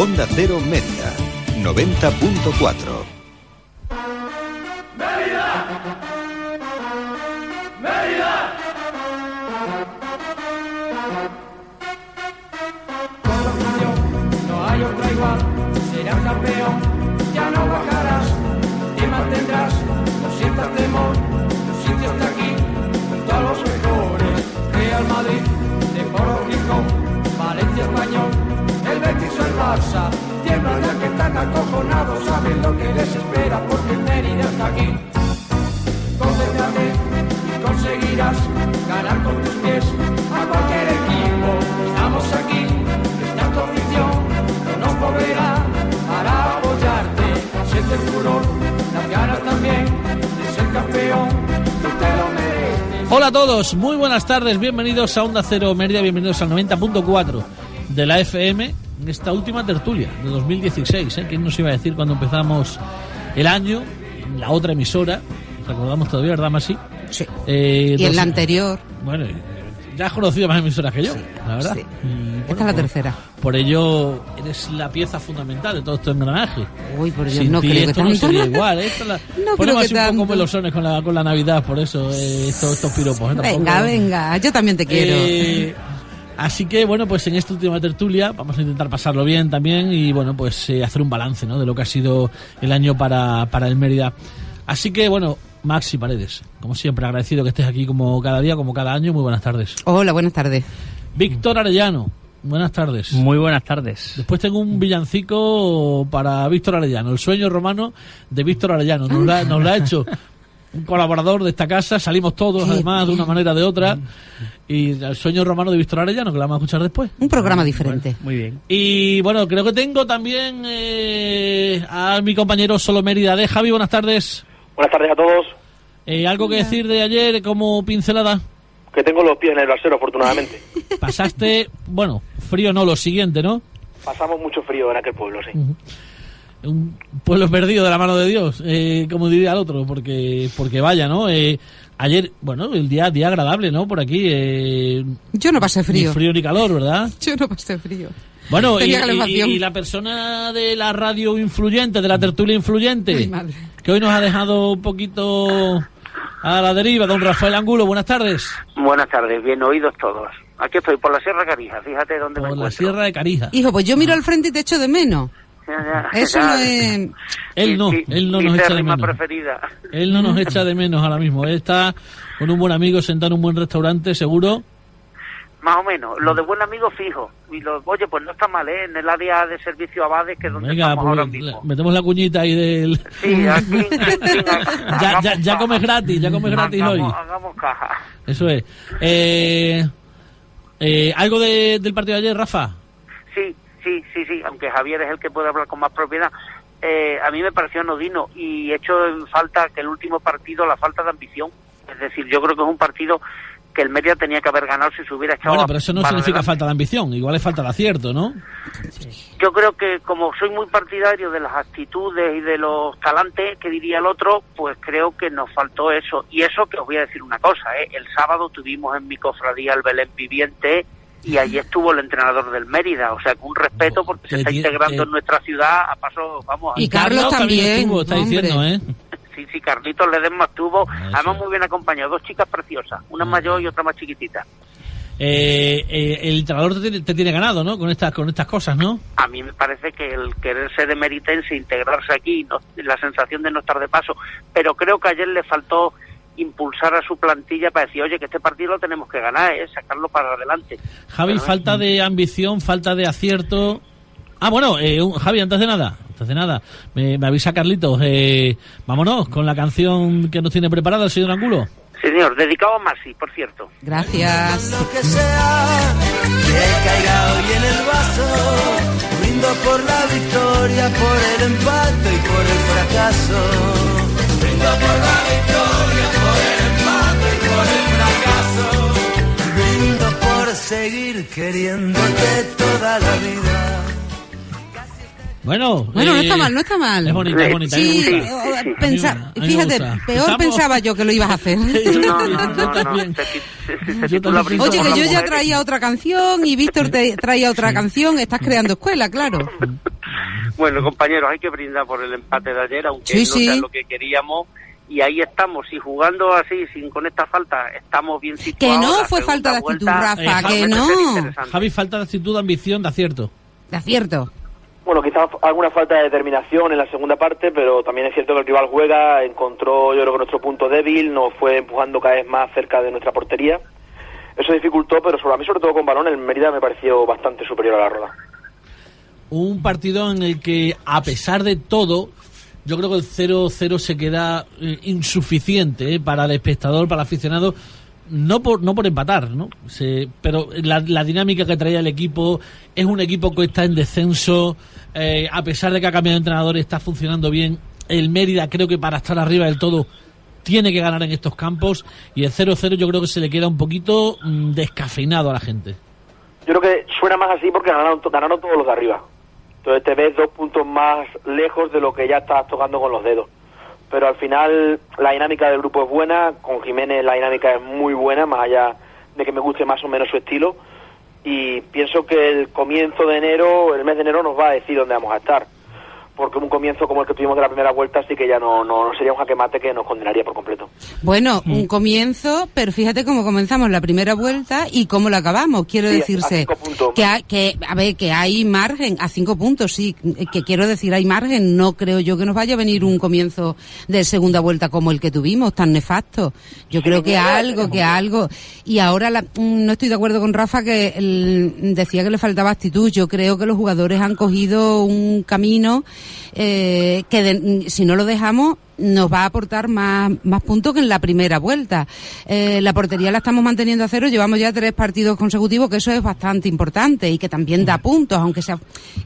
Onda Cero Media, 90.4. no hay otra igual, serás campeón, ya no bajarás, te mantendrás, no sientas temor, el Betis o el Barça, tiemblan ya que están acojonados, saben lo que les espera porque el Mérida está aquí. Concéntrate conseguirás ganar con tus pies a cualquier equipo. Estamos aquí, está tu afición, no nos moverá para apoyarte. Siente el furor, las ganas también de ser campeón, tú te lo mereces. Hola a todos, muy buenas tardes, bienvenidos a Onda Cero Mérida, bienvenidos al 90.4 de la FM en esta última tertulia de 2016. ¿eh? ¿Quién nos iba a decir cuando empezamos el año? La otra emisora, recordamos todavía, ¿verdad, Masi? Sí. Eh, Y en la anterior, Bueno, eh, ya has conocido más emisoras que yo, la verdad. sí. Y, bueno, esta es la por- tercera. Por ello, eres la pieza fundamental de todo este engranaje. Uy, por Dios, Sin no ti creo que no tanto. sería igual. ¿eh? Esto la, No ponemos así un poco melosones con la, con la Navidad, por eso, eh, estos, estos piropos. ¿eh? Venga, Tampoco- venga, yo también te quiero. Así que, bueno, pues en esta última tertulia vamos a intentar pasarlo bien también y, bueno, pues eh, hacer un balance ¿no? de lo que ha sido el año para, para el Mérida. Así que, bueno, Maxi Paredes, como siempre, agradecido que estés aquí como cada día, como cada año. Muy buenas tardes. Hola, buenas tardes. Víctor Arellano, buenas tardes. Muy buenas tardes. Después tengo un villancico para Víctor Arellano, el sueño romano de Víctor Arellano. Nos la ha hecho un colaborador de esta casa, salimos todos además de una manera o de otra. Y el sueño romano de Víctor Arellano, que la vamos a escuchar después. Un programa diferente. Muy bien. Y bueno, creo que tengo también eh, a mi compañero Solo Mérida de Javi. Buenas tardes. Buenas tardes a todos. Eh, ¿Algo que decir de ayer como pincelada? Que tengo los pies en el brasero, afortunadamente. Pasaste, bueno, frío no, lo siguiente, ¿no? Pasamos mucho frío en aquel pueblo, sí. Un pueblo perdido de la mano de Dios, eh, como diría el otro, porque porque vaya, ¿no? Eh, ayer, bueno, el día día agradable, ¿no? Por aquí, eh, Yo no pasé frío. ni frío ni calor, ¿verdad? Yo no pasé frío. Bueno, y, y- la persona de la radio influyente, de la tertulia influyente, Ay, madre. que hoy nos ha dejado un poquito a la deriva, don Rafael Angulo, buenas tardes, Buenas tardes, bien oídos todos. Aquí estoy, por la Sierra Carija, fíjate dónde me por la encuentro. Sierra de Carija. Hijo, pues yo miro al frente y te echo de menos. Eso ya. no es... Él no, él no nos echa de menos. preferida. Él no nos echa de menos ahora mismo. Él está con un buen amigo sentado en un buen restaurante, seguro. Más o menos. Lo de buen amigo fijo. Y lo, oye, pues no está mal, ¿eh? En el área de servicio Abades, que es donde Venga, estamos pues, ahora le- mismo. metemos la cuñita ahí del... Sí, aquí. Ya, hagamos ya, ya comes gratis, ya comes gratis hoy. hagamos, hagamos caja. Eso es. Eh, eh, ¿Algo de- del partido de ayer, Rafa? Sí, sí, sí, sí, aunque Javier es el que puede hablar con más propiedad. Eh, a mí me pareció anodino y hecho en falta que el último partido, la falta de ambición. Es decir, yo creo que es un partido que el Mérida tenía que haber ganado si se hubiera echado Bueno, pero eso no significa adelante. falta de ambición. Igual es falta de acierto, ¿no? Yo creo que como soy muy partidario de las actitudes y de los talantes, que diría el otro, pues creo que nos faltó eso. Y eso que os voy a decir una cosa, ¿eh? el sábado tuvimos en mi cofradía el Belén Viviente y allí estuvo el entrenador del Mérida. O sea, con un respeto porque se está integrando te- en nuestra ciudad a paso, vamos, a Y Carlos también, estuvo, está diciendo, ¿eh? Sí, sí, Carlitos Ledesma estuvo, Ah, además muy bien acompañado, dos chicas preciosas, una Ah. mayor y otra más chiquitita. Eh, eh, el entrenador te tiene, te tiene ganado, ¿no? Con estas, con estas cosas, ¿no? A mí me parece que el querer ser emeritense, integrarse aquí, no- la sensación de no estar de paso, pero creo que ayer le faltó impulsar a su plantilla para decir, oye, que este partido lo tenemos que ganar, ¿eh? sacarlo para adelante. Javi, Pero, falta de ambición, falta de acierto. Ah, bueno, eh, un- Javi, antes de nada, antes de nada, me, me avisa Carlitos, eh, vámonos con la canción que nos tiene preparada el señor Angulo. Señor, dedicado a Masi, por cierto. Gracias. lo que sea que caiga hoy en el vaso. Brindo por la victoria, por el empate y por el fracaso. Seguir queriéndote toda la vida. Bueno, Bueno, no eh, está mal, no está mal. Es bonita, es bonita. a mí me Sí, gusta. eh, sí. pensa- A mí a mí me fíjate, gusta. peor Estamos- pensaba yo que lo ibas a hacer. No, no, no, no, también. Brindo Oye, por que yo ya traía otra canción y Víctor te traía otra canción. Estás creando escuela, claro. Bueno, compañeros, hay que brindar por el empate de ayer, aunque Sí, no sí. sea lo que queríamos. Y ahí estamos, y jugando así, sin con esta falta, estamos bien Que situados. no La fue falta de actitud, vuelta Rafa, Eh, que no. Javi, falta de actitud, de ambición, de acierto. De acierto. Bueno, quizás alguna falta de determinación en la segunda parte, pero también es cierto que el rival juega, encontró yo creo que nuestro punto débil, nos fue empujando cada vez más cerca de nuestra portería. Eso dificultó, pero sobre a mí sobre todo con balón el Mérida me pareció bastante superior a la Roda. Un partido en el que, a pesar de todo, yo creo que el 0-0 se queda eh, insuficiente eh, para el espectador, para el aficionado, no por, no por empatar, ¿no? Se- pero la, la dinámica que traía el equipo es un equipo que está en descenso, eh, a pesar de que ha cambiado de entrenador, está funcionando bien. El Mérida creo que para estar arriba del todo tiene que ganar en estos campos y el 0-0 yo creo que se le queda un poquito mm, descafeinado a la gente. Yo creo que suena más así porque ganaron, ganaron todos los de arriba. Entonces te ves dos puntos más lejos de lo que ya estás tocando con los dedos. Pero al final la dinámica del grupo es buena, con Jiménez la dinámica es muy buena, más allá de que me guste más o menos su estilo. Y pienso que el comienzo de enero, el mes de enero nos va a decir dónde vamos a estar. Porque un comienzo como el que tuvimos de la primera vuelta sí que ya no, no, no sería un jaque mate que nos condenaría por completo. Bueno, Mm. un comienzo, pero fíjate cómo comenzamos la primera vuelta y cómo la acabamos. Quiero Sí, a decirse cinco puntos. que, hay- que, a ver, que hay margen, a cinco puntos, sí, que quiero decir hay margen. No creo yo que nos vaya a venir un comienzo de segunda vuelta como el que tuvimos, tan nefasto. Yo creo que algo, que algo. Y ahora la- mm, no estoy de acuerdo con Rafa que el- decía que le faltaba actitud. Yo creo que los jugadores han cogido un camino eh, que de- si no lo dejamos nos va a aportar más, más puntos que en la primera vuelta. Eh, la portería la estamos manteniendo a cero, llevamos ya tres partidos consecutivos, que eso es bastante importante y que también da puntos, aunque sea...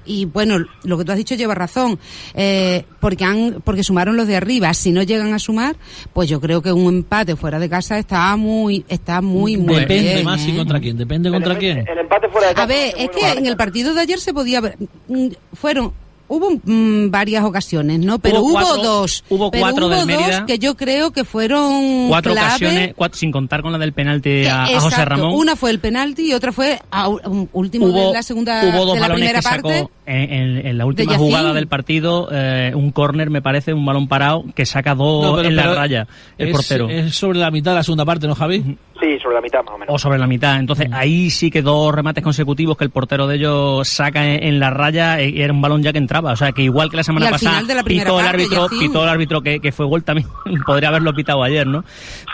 Y bueno, lo que tú has dicho lleva razón, eh, porque han porque sumaron los de arriba. Si no llegan a sumar, pues yo creo que un empate fuera de casa está muy está muy, muy Depende bien, más si ¿eh? contra quién, depende contra el, quién. el empate fuera de casa A ver, es que en el partido de ayer se podía ver, mm, fueron hubo mm, varias ocasiones, ¿no? Pero Hubo dos, hubo pero cuatro hubo del Mérida. dos que yo creo que fueron Cuatro clave. ocasiones, cuatro- sin contar con la del penalti a, José Ramón. Una fue el penalti y otra fue a, um, último hubo, de la segunda hubo dos de la balones primera que sacó parte. en, en- en la última jugada del partido, eh, un córner me parece, un balón parado que saca dos No, pero- en la pero raya el es, portero. Es sobre la mitad de la segunda parte, ¿no, Javi? Sí, sobre la mitad más o menos. o sobre la mitad. Entonces ahí sí que dos remates consecutivos que el portero de ellos saca en, en la raya eh, y era un balón ya que entraba. O sea que igual que la semana Y al pasada final de la primera pitó el parte, árbitro, Yacine. pitó el árbitro que, que fue gol también. Podría haberlo pitado ayer, ¿no?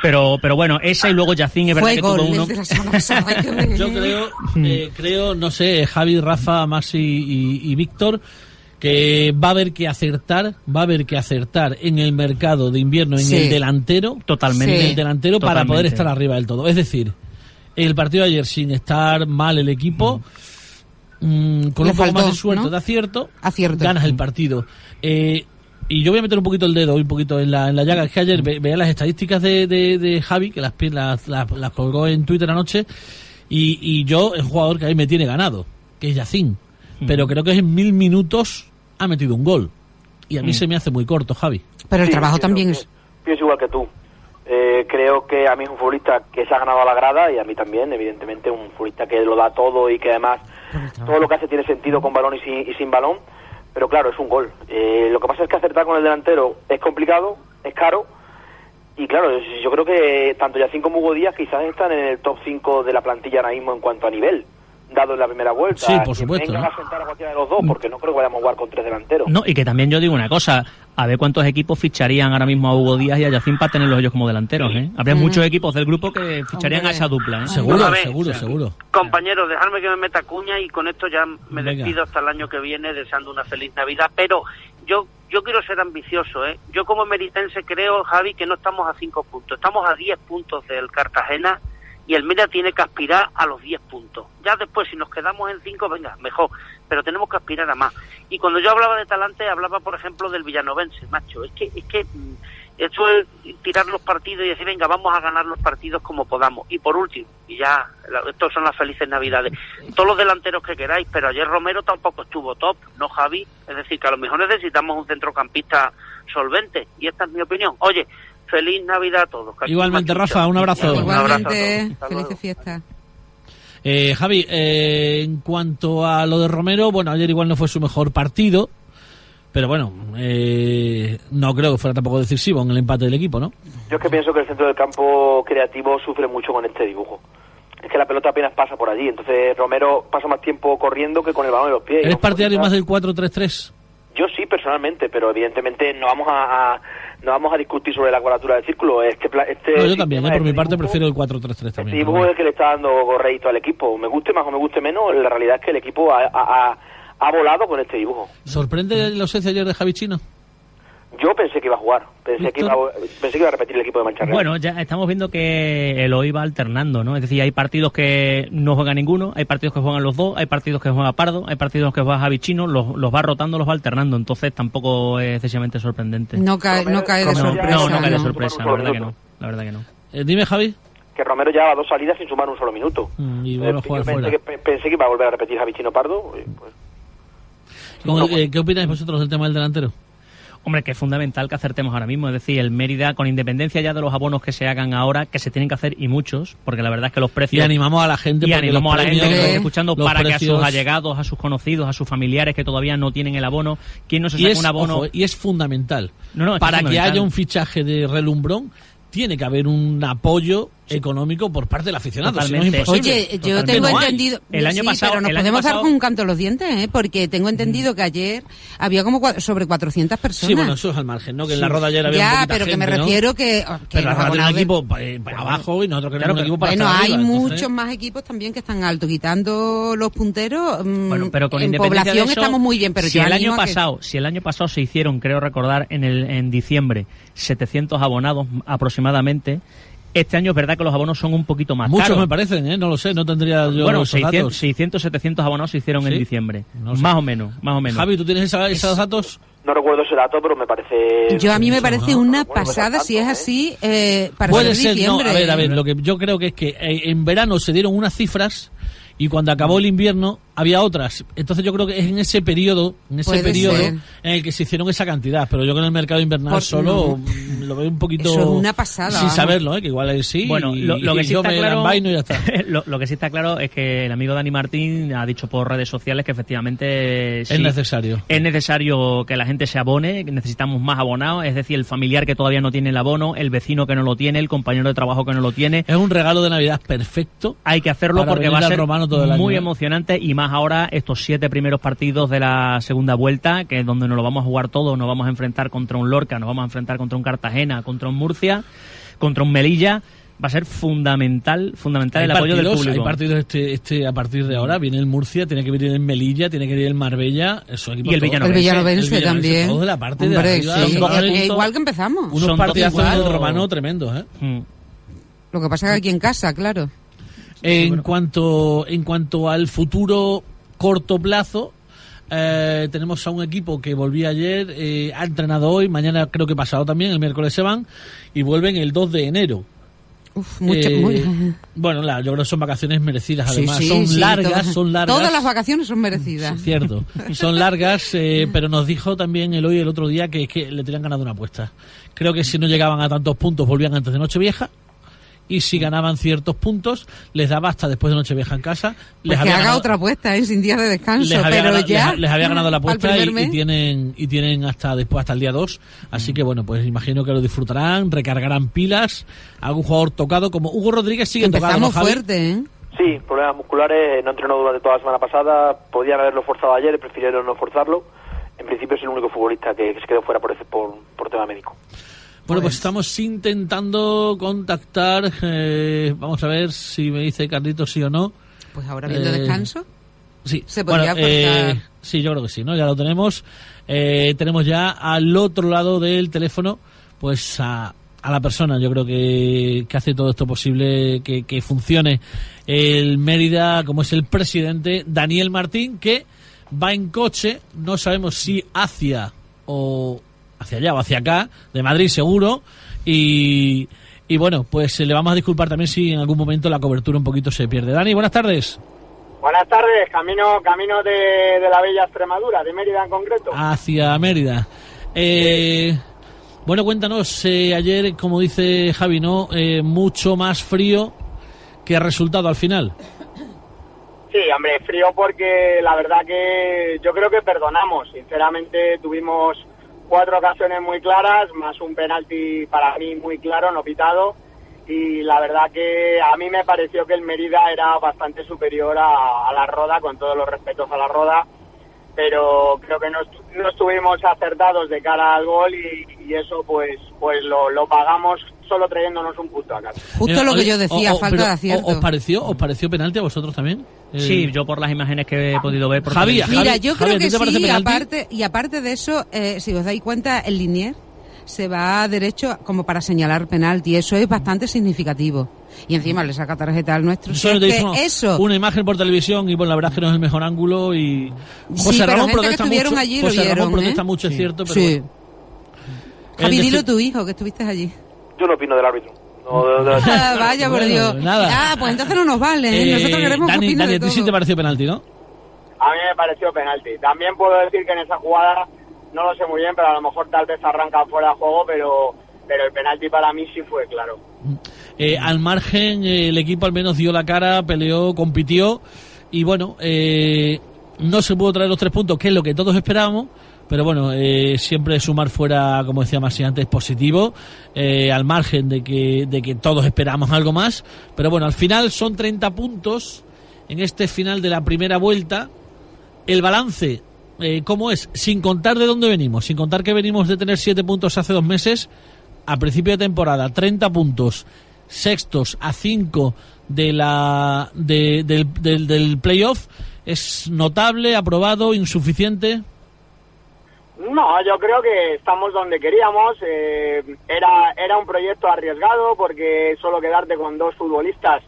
Pero, pero bueno, esa y luego Yacine es verdad Fue que gol tuvo uno. el. Yo creo, eh, creo, no sé, Javi, Rafa, Maxi y, y Víctor, que va a haber que acertar, va a haber que acertar en el mercado de invierno, en Sí. el delantero, Totalmente. en el delantero para poder estar arriba del todo. Es decir, el partido de ayer sin estar mal el equipo, mm, con Le un poco más de suerte, ¿no? de acierto, Acierto. ganas el partido. Eh, y yo voy a meter un poquito el dedo, un poquito en la, en la llaga. Es que ayer ve- veía las estadísticas de, de, de Javi, que las, pi- las, las, las colgó en Twitter anoche, y, y yo, el jugador que ahí me tiene ganado, que es Yacín. Pero creo que en mil minutos ha metido un gol. Y a mí se me hace muy corto, Javi. Pero el Sí, trabajo pienso también que- es... Pienso igual que tú. Eh, creo que a mí es un futbolista que se ha ganado a la grada y a mí también, evidentemente, un futbolista que lo da todo y que además todo lo que hace tiene sentido con balón y sin, y sin balón. Pero claro, es un gol. Eh, lo que pasa es que acertar con el delantero es complicado, es caro. Y claro, yo creo que tanto Yacín como Hugo Díaz quizás están en el top 5 de la plantilla ahora mismo en cuanto a nivel, dado en la primera vuelta. Sí, por supuesto, Venga ¿no? a sentar a cualquiera de los dos, porque no creo que vayamos a jugar con tres delanteros. No, y que también yo digo una cosa, a ver cuántos equipos ficharían ahora mismo a Hugo Díaz y a Yacín para tenerlos ellos como delanteros, ¿eh? Habría muchos equipos del grupo que ficharían Hombre. a esa dupla, ¿eh? Seguro, seguro, seguro. Compañeros, dejadme que me meta cuña y con esto ya me Venga. despido hasta el año que viene deseando una feliz Navidad. Pero yo yo quiero ser ambicioso, ¿eh? Yo como meritense creo, Javi, que no estamos a cinco puntos, estamos a 10 puntos del Cartagena y el Mérida tiene que aspirar a los 10 puntos. Ya después, si nos quedamos en 5, venga, mejor, pero tenemos que aspirar a más. Y cuando yo hablaba de talante, hablaba, por ejemplo, del villanovense, macho. Es que, es que mm, eso es tirar los partidos y decir, venga, vamos a ganar los partidos como podamos. Y por último, y ya, estos son las felices navidades, todos los delanteros que queráis, pero ayer Romero tampoco estuvo top, ¿no, Javi? Es decir, que a lo mejor necesitamos un centrocampista solvente, y esta es mi opinión. Oye, feliz Navidad a todos. Igualmente, me Rafa, un abrazo. Un abrazo a Igualmente, todos. Hasta luego. felices fiestas. Eh, Javi, eh, en cuanto a lo de Romero, bueno, ayer igual no fue su mejor partido, Pero bueno, eh, no creo que fuera tampoco decisivo en el empate del equipo, ¿no? Yo es que pienso que el centro del campo creativo sufre mucho con este dibujo. Es que la pelota apenas pasa por allí, entonces Romero pasa más tiempo corriendo que con el balón en los pies. ¿Eres partidario más del 4-3-3? Personalmente, pero evidentemente no vamos a, a- no vamos a discutir sobre la cuadratura del círculo. Este, este No, yo también, yo por mi parte prefiero el 4-3-3 Este también. dibujo es el que le está dando rédito al equipo. Me guste más o me guste menos, la realidad es que el equipo ha, ha- ha- ha volado con este dibujo. ¿Sorprende la ausencia ayer de Javi Chino? Yo pensé que iba a jugar, pensé que iba, a- pensé que iba a repetir el equipo de Mancha Real. Bueno, ya estamos viendo que el hoy va alternando, ¿no? Es decir, hay partidos que no juega ninguno, hay partidos que juegan los dos, hay partidos que juega Pardo, hay partidos que juega Javi Chino, los, los va rotando, los va alternando, entonces tampoco es excesivamente sorprendente. No cae, no cae de Romero- sorpresa. no, no cae de sorpresa, la verdad que no. La verdad que no. Eh, dime, Javi. que Romero llevaba dos salidas sin sumar un solo minuto. Mm, Y Eh, pensé, fuera. que, pe- pensé que iba a volver a repetir Javi Chino Pardo. y, pues, ¿Cómo- eh, ¿Qué opináis vosotros del tema del delantero? Hombre, que es fundamental que acertemos ahora mismo. Es decir, el Mérida, con independencia ya de los abonos que se hagan ahora, que se tienen que hacer y muchos, porque la verdad es que los Y precios. animamos a la gente y animamos a la gente que premios, nos esté escuchando para que a sus allegados, a sus conocidos, a sus familiares que todavía no tienen el abono, ¿quién no se Y saca un abono? ojo, y es fundamental. No, no, es que Para que haya un fichaje de relumbrón, tiene que haber un apoyo económico por parte del aficionado. Si no es imposible. Oye, yo Totalmente. tengo No entendido. El año sí, pasado- pero nos podemos dar pasado- con un canto a los dientes, ¿eh? Porque tengo entendido que ayer había como cua- sobre 400 personas. Sí, bueno, eso es al margen, ¿no? Que en la roda ayer había ya, poquita pero que me gente, ¿no? refiero que. que Pero la tiene un equipo eh, para abajo y nosotros queremos Claro, un equipo para Bueno, hay arriba, entonces- muchos más equipos también que están alto, quitando los punteros. mm, Bueno, pero con en independencia de población eso, estamos muy bien, pero si yo el año a que- pasado, si el año pasado se hicieron, creo recordar, en el en diciembre 700 abonados aproximadamente, este año es verdad que los abonos son un poquito más Muchos caros. me parecen, ¿eh? No lo sé, no tendría yo bueno, esos 600, datos. 600, 700 abonados se hicieron ¿Sí? en diciembre, No sé. más o menos, más o menos. Javi, ¿tú tienes esa- esos datos? no recuerdo ese dato, pero me parece. Yo a mí me parece ¿no? una pues pasada, si es ¿eh? así, eh, para Puede ser no, a ver, a ver, lo que yo creo que es que eh, en verano se dieron unas cifras y cuando acabó el invierno había otras. Entonces yo creo que es en ese periodo, en ese Puede periodo ser. en el que se hicieron esa cantidad, pero yo creo que en el mercado invernal Por- solo no. lo veo un poquito Eso es una pasada, sin vamos. saberlo, ¿eh? que igual es sí. Bueno, y- lo, lo que sí yo está me claro, envaino y ya está. lo, lo que sí está claro es que el amigo Dani Martín ha dicho por redes sociales que efectivamente Es sí, necesario. Es necesario que la gente se abone, que necesitamos más abonados, es decir, el familiar que todavía no tiene el abono, el vecino que no lo tiene, el compañero de trabajo que no lo tiene. Es un regalo de Navidad perfecto. Hay que hacerlo porque va a ser Romano todo el año, muy ¿eh? emocionante y más ahora estos siete primeros partidos de la segunda vuelta, que es donde nos lo vamos a jugar todos, nos vamos a enfrentar contra un Lorca, nos vamos a enfrentar contra un Cartagena, contra un Murcia, contra un Melilla. Va a ser fundamental, fundamental el apoyo del partidos, público. hay partidos este, este a partir de ahora. Viene el Murcia, tiene que venir el Melilla, tiene que venir el Marbella. Esos equipos Y el Villanovense. El Villanovense El Villanovense, también. todos de la parte de arriba, sí, puntos. igual que empezamos. Unos Son partidazos del romano tremendos, ¿eh? Mm. Lo que pasa es que aquí en casa, claro. En cuanto en cuanto al futuro corto plazo, eh, tenemos a un equipo que volvía ayer, eh, ha entrenado hoy, mañana creo que pasado también, el miércoles se van y vuelven el 2 de enero. Uf, mucho, Eh, muy- Bueno, la- yo creo que son vacaciones merecidas, Sí, además. sí, son sí, largas, todas- son largas. Todas las vacaciones son merecidas. Sí, cierto. Son largas, eh, pero nos dijo también el hoy el otro día que es que le tenían ganado una apuesta. Creo que si no llegaban a tantos puntos volvían antes de Nochevieja y si ganaban ciertos puntos les daba hasta después de Nochevieja en casa. Les Pues que había haga ganado- otra apuesta, ¿eh? sin días de descanso. les había, pero ganado, ya. les- les había ganado la apuesta y, tienen y tienen hasta después hasta el día 2 así que bueno pues imagino que lo disfrutarán recargarán pilas algún jugador tocado como Hugo Rodríguez sigue tocado Empezamos ¿no, Javi? fuerte, ¿eh? Sí, problemas musculares, no entrenó durante toda la semana pasada, podían haberlo forzado ayer, prefirieron no forzarlo. En principio es el único futbolista que, que se quedó fuera por, ese, por, por tema médico. Bueno, pues estamos intentando contactar. eh, vamos a ver si me dice Carlitos sí o no. Pues ahora viendo Eh, descanso. Sí, Se podría eh, forzar. sí, yo creo que sí, ¿no? Ya lo tenemos. Eh, tenemos ya al otro lado del teléfono, pues a, a la persona, yo creo que, que hace todo esto posible, que, que funcione el Mérida, como es el presidente Daniel Martín, que va en coche, no sabemos si hacia o hacia allá o hacia acá, de Madrid seguro, y, y bueno, pues eh, le vamos a disculpar también si en algún momento la cobertura un poquito se pierde. Dani, buenas tardes. Buenas tardes, camino camino de, de la bella Extremadura, de Mérida en concreto. hacia Mérida. Eh, bueno, cuéntanos, eh, ayer, como dice Javi, ¿no? Eh, mucho más frío que resultado al final. Sí, sí, hombre, frío porque la verdad que yo creo que perdonamos. Sinceramente tuvimos cuatro ocasiones muy claras, más un penalti para mí muy claro, no pitado. Y la verdad que a mí me pareció que el Mérida era bastante superior a, la Roda, con todos los respetos a la Roda. Pero creo que no, no estuvimos acertados de cara al gol y, y eso pues pues lo, lo pagamos solo trayéndonos un punto a casa. Justo lo que oye, yo decía, o- o- falta de acierto. o- ¿Os pareció, os pareció penalti a vosotros también? Eh, Sí, yo por las imágenes que he podido ver. por Javi. Mira, yo creo ¿a ti que sí, aparte, y aparte de eso, eh, si os dais cuenta, el linier se va derecho como para señalar penalti, eso es bastante significativo. Y encima le saca tarjeta al nuestro. Es que eso, una imagen por televisión y bueno, la verdad es que no es el mejor ángulo y José Sí, pero Ramón protesta mucho. allí lo José Ramón vieron, protesta ¿eh? mucho, es cierto, pero sí. bueno. Javi, dilo tu hijo, que estuviste allí. Yo no opino del árbitro. No, de- de- Ah, vaya, por Bueno, Dios. nada. Ah, pues entonces no nos vale. ¿eh? Eh, Nosotros queremos que Dani, Dani, de a ti sí te pareció penalti, ¿no? A mí me pareció penalti. También puedo decir que en esa jugada, no lo sé muy bien, pero a lo mejor tal vez arranca fuera de juego, pero, pero el penalti para mí sí fue claro. Eh, al margen, eh, el equipo al menos dio la cara, peleó, compitió y bueno, eh, no se pudo traer los tres puntos, que es lo que todos esperábamos. Pero bueno, eh, siempre sumar fuera, como decía Masi antes, positivo, eh, al margen de que, de que todos esperamos algo más. Pero bueno, al final son 30 puntos en este final de la primera vuelta. El balance, eh, ¿cómo es? Sin contar de dónde venimos, sin contar que venimos de tener 7 puntos hace dos meses, a principio de temporada, 30 puntos, sextos a 5 de la, de- del, del, del playoff, ¿es notable, aprobado, insuficiente? No, yo creo que estamos donde queríamos. eh, era, era un proyecto arriesgado porque solo quedarte con dos futbolistas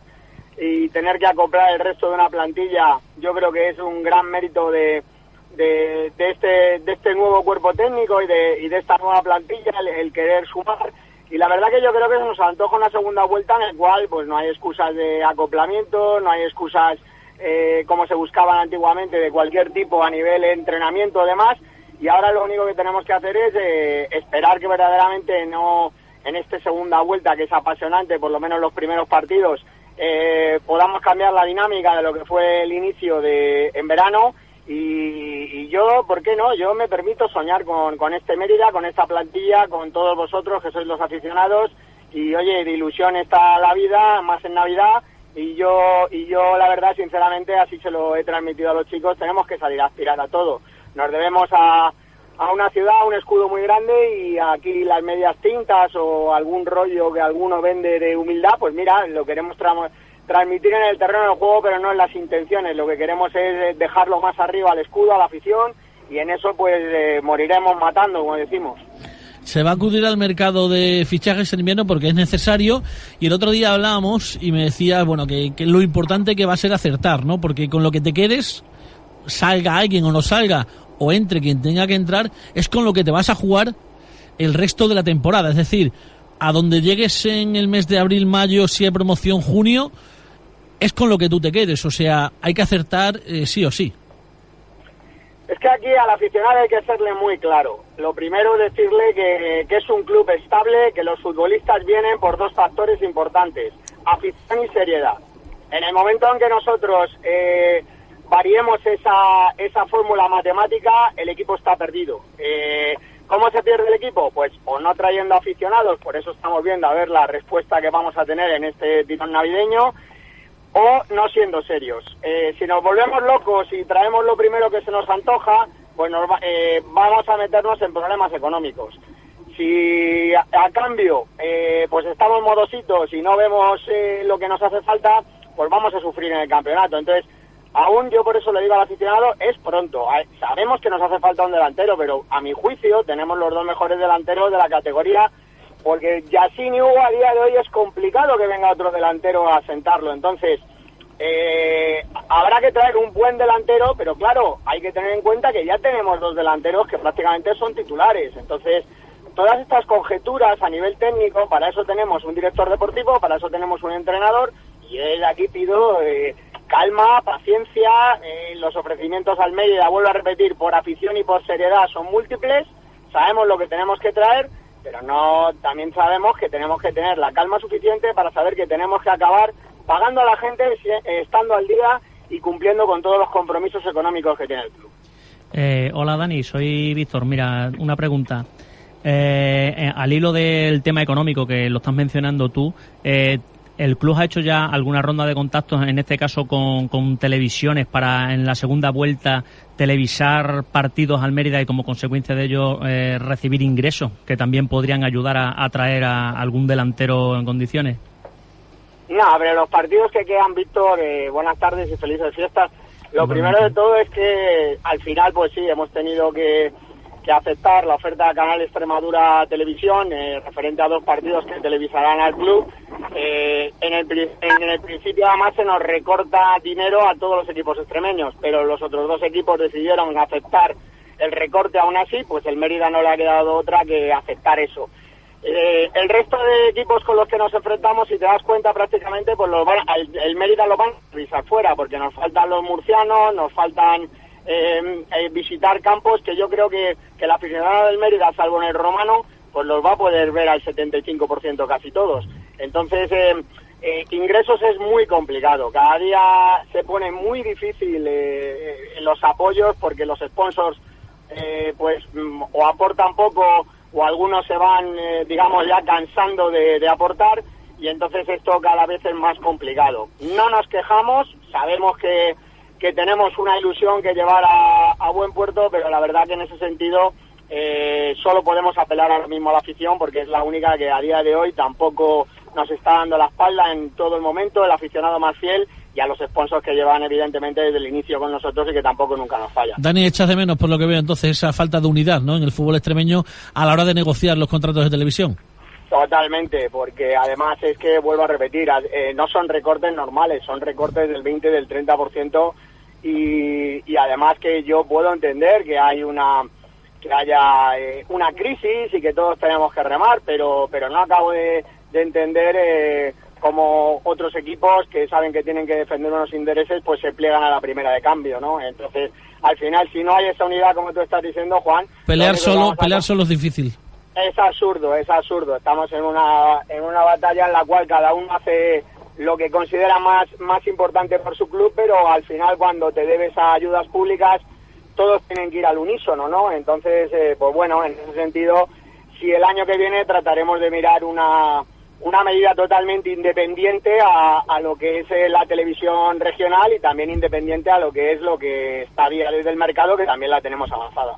y tener que acoplar el resto de una plantilla, yo creo que es un gran mérito de, de, este, de este nuevo cuerpo técnico y de, y de esta nueva plantilla, el, querer sumar. Y la verdad que yo creo que se nos antoja una segunda vuelta en el cual pues no hay excusas de acoplamiento, no hay excusas eh, como se buscaban antiguamente de cualquier tipo a nivel de entrenamiento o demás. Y ahora lo único que tenemos que hacer es eh, esperar que verdaderamente no en esta segunda vuelta, que es apasionante, por lo menos los primeros partidos, eh, podamos cambiar la dinámica de lo que fue el inicio de en verano. Y, y yo, ¿por qué no? Yo me permito soñar con, con este Mérida, con esta plantilla, con todos vosotros que sois los aficionados. Y oye, de ilusión está la vida, más en Navidad. Y yo, y yo la verdad, sinceramente, así se lo he transmitido a los chicos, tenemos que salir a aspirar a todo. Nos debemos a, a una ciudad, un escudo muy grande y aquí las medias tintas o algún rollo que alguno vende de humildad, pues mira, lo queremos tra- transmitir en el terreno del juego, pero no en las intenciones. Lo que queremos es eh, dejarlo más arriba al escudo, a la afición y en eso pues eh, moriremos matando, como decimos. se va a acudir al mercado de fichajes en invierno porque es necesario y el otro día hablábamos y me decías bueno que, que lo importante que va a ser acertar no porque con lo que te quedes salga alguien o no salga o entre quien tenga que entrar es con lo que te vas a jugar el resto de la temporada es decir a donde llegues en el mes de abril mayo si hay promoción junio es con lo que tú te quedes o sea hay que acertar eh, sí o sí Es que aquí al aficionado hay que serle muy claro. Lo primero decirle que, que es un club estable, que los futbolistas vienen por dos factores importantes, afición y seriedad. En el momento en que nosotros eh, variemos esa, esa fórmula matemática, el equipo está perdido. Eh, ¿Cómo se pierde el equipo? Pues o no trayendo aficionados, por eso estamos viendo a ver la respuesta que vamos a tener en este tirón navideño, o no siendo serios. Eh, si nos volvemos locos y traemos lo primero que se nos antoja, pues nos eh, vamos a meternos en problemas económicos. Si a, a cambio eh, pues estamos modositos y no vemos eh, lo que nos hace falta, pues vamos a sufrir en el campeonato. Entonces, aún yo por eso le digo al aficionado, es pronto. Sabemos que nos hace falta un delantero, pero a mi juicio tenemos los dos mejores delanteros de la categoría porque Yacine y Hugo a día de hoy es complicado que venga otro delantero a sentarlo. Entonces, eh, habrá que traer un buen delantero, pero claro, hay que tener en cuenta que ya tenemos dos delanteros que prácticamente son titulares. Entonces, todas estas conjeturas a nivel técnico, para eso tenemos un director deportivo, para eso tenemos un entrenador, y él aquí pido eh, calma, paciencia, eh, los ofrecimientos al Mérida, vuelvo a repetir, por afición y por seriedad son múltiples, sabemos lo que tenemos que traer, pero no también sabemos que tenemos que tener la calma suficiente para saber que tenemos que acabar pagando a la gente eh, estando al día y cumpliendo con todos los compromisos económicos que tiene el club. Eh, hola Dani, soy Víctor. Mira, una pregunta. Al hilo del tema económico que lo estás mencionando tú, ¿el club ha hecho ya alguna ronda de contactos, en este caso con, con televisiones, para en la segunda vuelta televisar partidos al Mérida y como consecuencia de ello eh, recibir ingresos que también podrían ayudar a atraer a algún delantero en condiciones? No, pero los partidos que quedan, Víctor, eh, buenas tardes y felices fiestas. Lo primero de todo es que al final, pues sí, hemos tenido que, que aceptar la oferta de Canal Extremadura Televisión eh, referente a dos partidos que televisarán al club. Eh, en, el, en el principio, además, se nos recorta dinero a todos los equipos extremeños, pero los otros dos equipos decidieron aceptar el recorte aún así, pues el Mérida no le ha quedado otra que aceptar eso. Eh, el resto de equipos con los que nos enfrentamos, si te das cuenta, prácticamente pues los van- el, el Mérida lo van a revisar fuera, porque nos faltan los murcianos, nos faltan eh, eh, visitar campos que yo creo que, que el aficionado del Mérida, salvo en el romano, pues los va a poder ver al 75% casi todos. Entonces, eh, eh, ingresos es muy complicado. Cada día se pone muy difícil eh, los apoyos porque los sponsors pues mm, o aportan poco o algunos se van, digamos, ya cansando de aportar y entonces esto cada vez es más complicado. No nos quejamos, sabemos que, que tenemos una ilusión que llevar a, a buen puerto, pero la verdad que en ese sentido eh, solo podemos apelar ahora mismo a la afición porque es la única que a día de hoy tampoco nos está dando la espalda en todo el momento, el aficionado más fiel y a los sponsors que llevan evidentemente desde el inicio con nosotros y que tampoco nunca nos fallan. Dani, echas de menos, por lo que veo, entonces, esa falta de unidad ¿no? en el fútbol extremeño a la hora de negociar los contratos de televisión. Totalmente, porque además es que, vuelvo a repetir, eh, no son recortes normales, son recortes del 20, del 30% y, y además que yo puedo entender que hay una que haya eh, una crisis y que todos tenemos que remar, pero pero no acabo de, de entender eh, cómo otros equipos que saben que tienen que defender unos intereses pues se pliegan a la primera de cambio, ¿no? Entonces, al final, si no hay esa unidad, como tú estás diciendo, Juan... Pelear solo, a pelear solo es difícil. es absurdo, es absurdo. Estamos en una, en una batalla en la cual cada uno hace lo que considera más, más importante por su club, pero al final cuando te debes a ayudas públicas, todos tienen que ir al unísono, ¿no? Entonces, eh, pues bueno, en ese sentido, si el año que viene trataremos de mirar una, una medida totalmente independiente a, a lo que es eh, la televisión regional y también independiente a lo que es lo que está a día desde el mercado, que también la tenemos avanzada.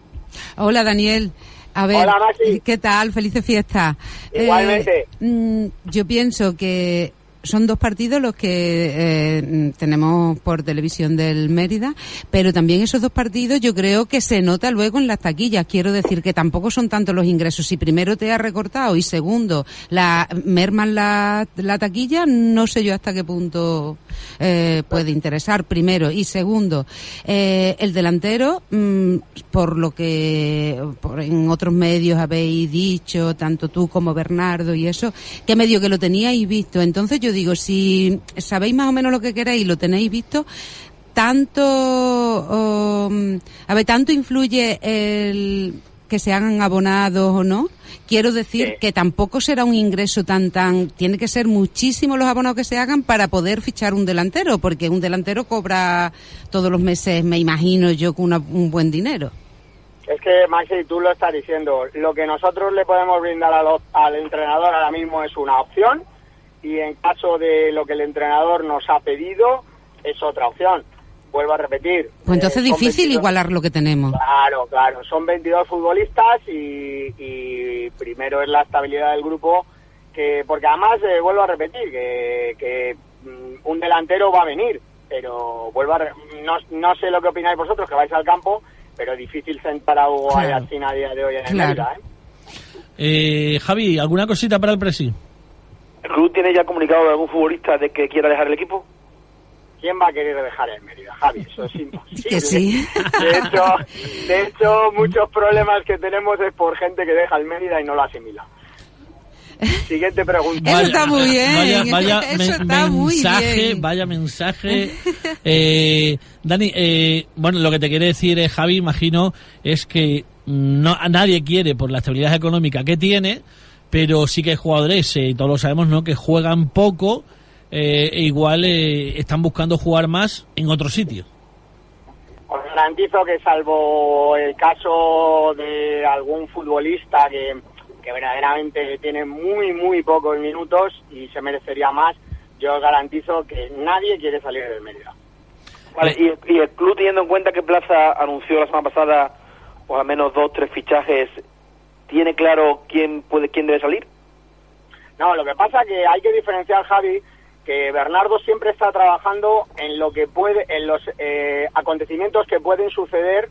Hola, Daniel. A ver, Hola, Maxi. ¿qué tal? Felices fiestas. Igualmente. Eh, mm, yo pienso que son dos partidos los que eh, tenemos por televisión del Mérida, pero también esos dos partidos yo creo que se nota luego en las taquillas. Quiero decir que tampoco son tantos los ingresos. Si primero te ha recortado y segundo la merman la, la taquilla, no sé yo hasta qué punto eh, puede interesar. Primero y segundo, eh, el delantero, mm, por lo que por en otros medios habéis dicho, tanto tú como Bernardo y eso, que medio que lo teníais visto. Entonces yo digo, si sabéis más o menos lo que queréis y lo tenéis visto, tanto, um, a ver, tanto influye el que se hagan abonados o no. Quiero decir Sí. que tampoco será un ingreso tan tan, tiene que ser muchísimos los abonados que se hagan para poder fichar un delantero, porque un delantero cobra todos los meses, me imagino yo, con una- un buen dinero. Es que, Maxi, tú lo estás diciendo. Lo que nosotros le podemos brindar a los- al entrenador ahora mismo es una opción y en caso de lo que el entrenador nos ha pedido es otra opción. Vuelvo a repetir. Pues entonces eh, es son difícil 22 igualar lo que tenemos. Claro, claro. Son 22 futbolistas y, y primero es la estabilidad del grupo, que porque además, eh, vuelvo a repetir, que, que, mm, un delantero va a venir, pero vuelvo a re- no, no sé lo que opináis vosotros, que vais al campo, pero difícil sentar a Hugo Claro. A día de hoy en el Claro. Mérida, ¿eh? Eh, Javi, ¿alguna cosita para el Presi? ¿El club tiene ya comunicado de algún futbolista de que quiera dejar el equipo? ¿Quién va a querer dejar el Mérida, Javi? Eso es imposible. Que sí. De hecho, de hecho, muchos problemas que tenemos es por gente que deja el Mérida y no lo asimila. Siguiente pregunta. Eso está muy bien. Vaya, vaya Eso men- está muy mensaje, bien. vaya mensaje. Eh, Dani, eh, bueno, lo que te quiere decir eh, Javi, imagino, es que no a nadie quiere por la estabilidad económica que tiene, pero sí que hay jugadores, eh, y todos lo sabemos, ¿no? Que juegan poco eh, e igual eh, están buscando jugar más en otro sitio. Os garantizo que salvo el caso de algún futbolista que, que verdaderamente tiene muy, muy pocos minutos y se merecería más, yo os garantizo que nadie quiere salir del Mérida. Vale, y, y el club, teniendo en cuenta que Plaza anunció la semana pasada, pues al menos dos, tres fichajes, ¿tiene claro quién puede, quién debe salir? No, lo que pasa que hay que diferenciar, Javi, que Bernardo siempre está trabajando en lo que puede, en los eh, acontecimientos que pueden suceder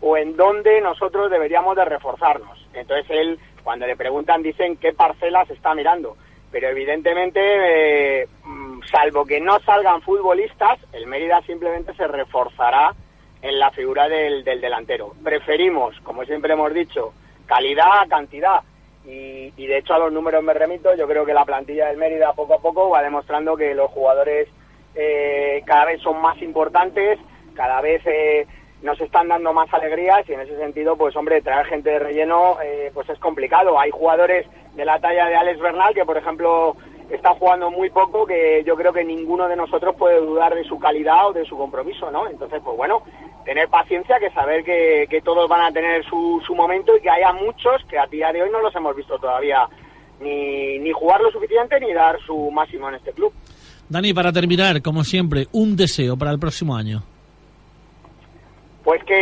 o en donde nosotros deberíamos de reforzarnos. Entonces él, cuando le preguntan, dicen qué parcelas está mirando. Pero evidentemente, eh, mm, salvo que no salgan futbolistas, el Mérida simplemente se reforzará en la figura del delantero. Preferimos, como siempre hemos dicho, calidad cantidad. Y, y, de hecho a los números me remito, yo creo que la plantilla del Mérida poco a poco va demostrando que los jugadores eh, cada vez son más importantes, cada vez eh, nos están dando más alegrías y en ese sentido, pues hombre, traer gente de relleno eh, pues es complicado. Hay jugadores de la talla de Alex Bernal que, por ejemplo, está jugando muy poco, que yo creo que ninguno de nosotros puede dudar de su calidad o de su compromiso, ¿no? Entonces, pues bueno, tener paciencia, que saber que, que todos van a tener su, su, momento y que haya muchos que a día de hoy no los hemos visto todavía ni, ni jugar lo suficiente ni dar su máximo en este club. Dani, para terminar, como siempre, un deseo para el próximo año. Pues que,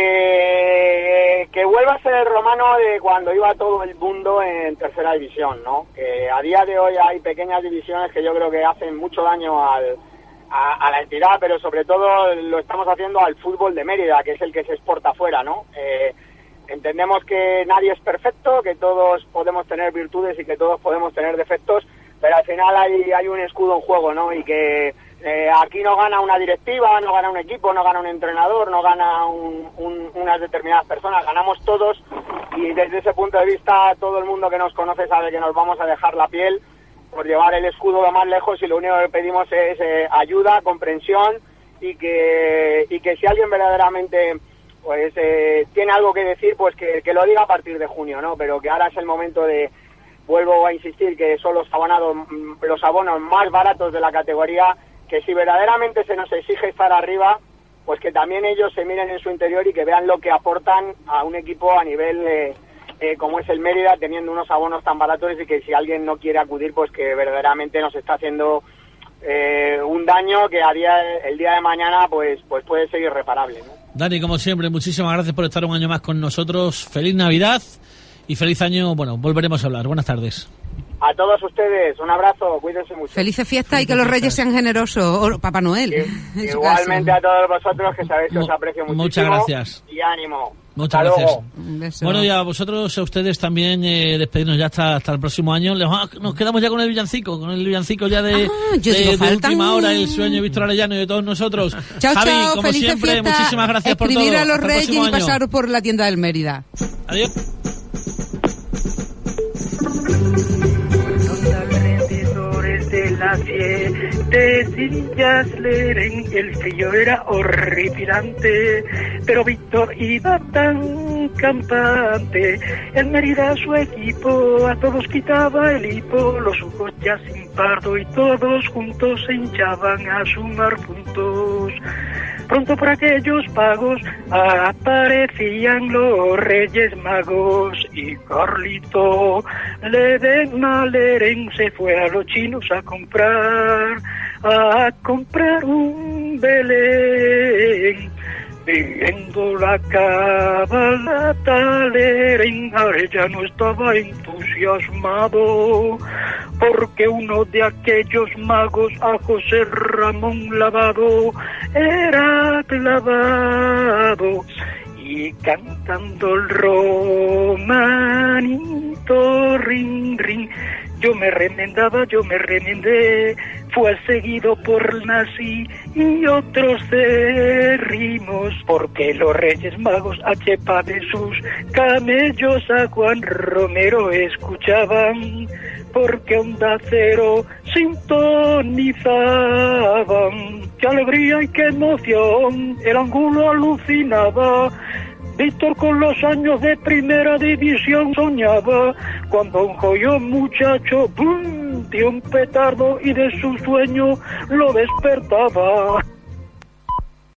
que vuelva a ser el romano de cuando iba todo el mundo en tercera división, ¿no? Que a día de hoy hay pequeñas divisiones que yo creo que hacen mucho daño al, a, a, la entidad, pero sobre todo lo estamos haciendo al fútbol de Mérida, que es el que se exporta afuera, ¿no? Eh, entendemos que nadie es perfecto, que todos podemos tener virtudes y que todos podemos tener defectos, pero al final hay, hay un escudo en juego, ¿no? Y que eh, aquí no gana una directiva, no gana un equipo, no gana un entrenador, no gana un, un, unas determinadas personas, ganamos todos y desde ese punto de vista todo el mundo que nos conoce sabe que nos vamos a dejar la piel por llevar el escudo lo más lejos y lo único que pedimos es eh, ayuda, comprensión y que, y que si alguien verdaderamente pues eh, tiene algo que decir, pues que, que, lo diga a partir de junio, ¿no? Pero que ahora es el momento de, vuelvo a insistir, que son los abonados, los abonos más baratos de la categoría, que si verdaderamente se nos exige estar arriba, pues que también ellos se miren en su interior y que vean lo que aportan a un equipo a nivel eh, eh, como es el Mérida, teniendo unos abonos tan baratos y que si alguien no quiere acudir, pues que verdaderamente nos está haciendo eh, un daño que a día, el día de mañana pues, pues puede ser irreparable. ¿no? Dani, como siempre, muchísimas gracias por estar un año más con nosotros. Feliz Navidad y feliz año. Bueno, volveremos a hablar. Buenas tardes. A todos ustedes, un abrazo, cuídense mucho. Felices fiestas y que los reyes sean generosos, o Papá Noel. Sí, igualmente a todos vosotros que sabéis que os aprecio muchísimo. Muchas gracias. Y ánimo. Muchas hasta gracias. Luego. Bueno, y a vosotros, a ustedes también, eh, despedirnos ya hasta, hasta el próximo año. Nos quedamos ya con el villancico, con el villancico ya de, ah, de, digo, de última hora, el sueño de Víctor Arellano y de todos nosotros. Chao, Javi, chao, como siempre, fiestas. muchísimas gracias por todo. Escribir a los Hasta reyes y pasaros por la tienda del Mérida. Adiós. Siete sillas leren, el frío era horripilante, pero Víctor iba tan campante, el Mérida su equipo, a todos quitaba el hipo, los ojos ya sin pardo y todos juntos se hinchaban a sumar puntos. Pronto por aquellos pagos aparecían los reyes magos y Carlito Leden Maleren se fue a los chinos a comprar, a comprar un Belén. Viendo la cábala taleren, Arellano estaba entusiasmado, porque uno de aquellos magos a José Ramón Lavado era clavado y cantando el romanito ring ring yo me remendaba, yo me remendé, fue seguido por Nazi y otros rimos, porque los Reyes Magos a chepa de sus camellos a Juan Romero escuchaban, porque onda cero sintonizaban. ¡Qué alegría y qué emoción! El ángulo alucinaba. Víctor con los años de primera división soñaba cuando un joyo muchacho ¡boom! parecía un petardo y de su sueño lo despertaba.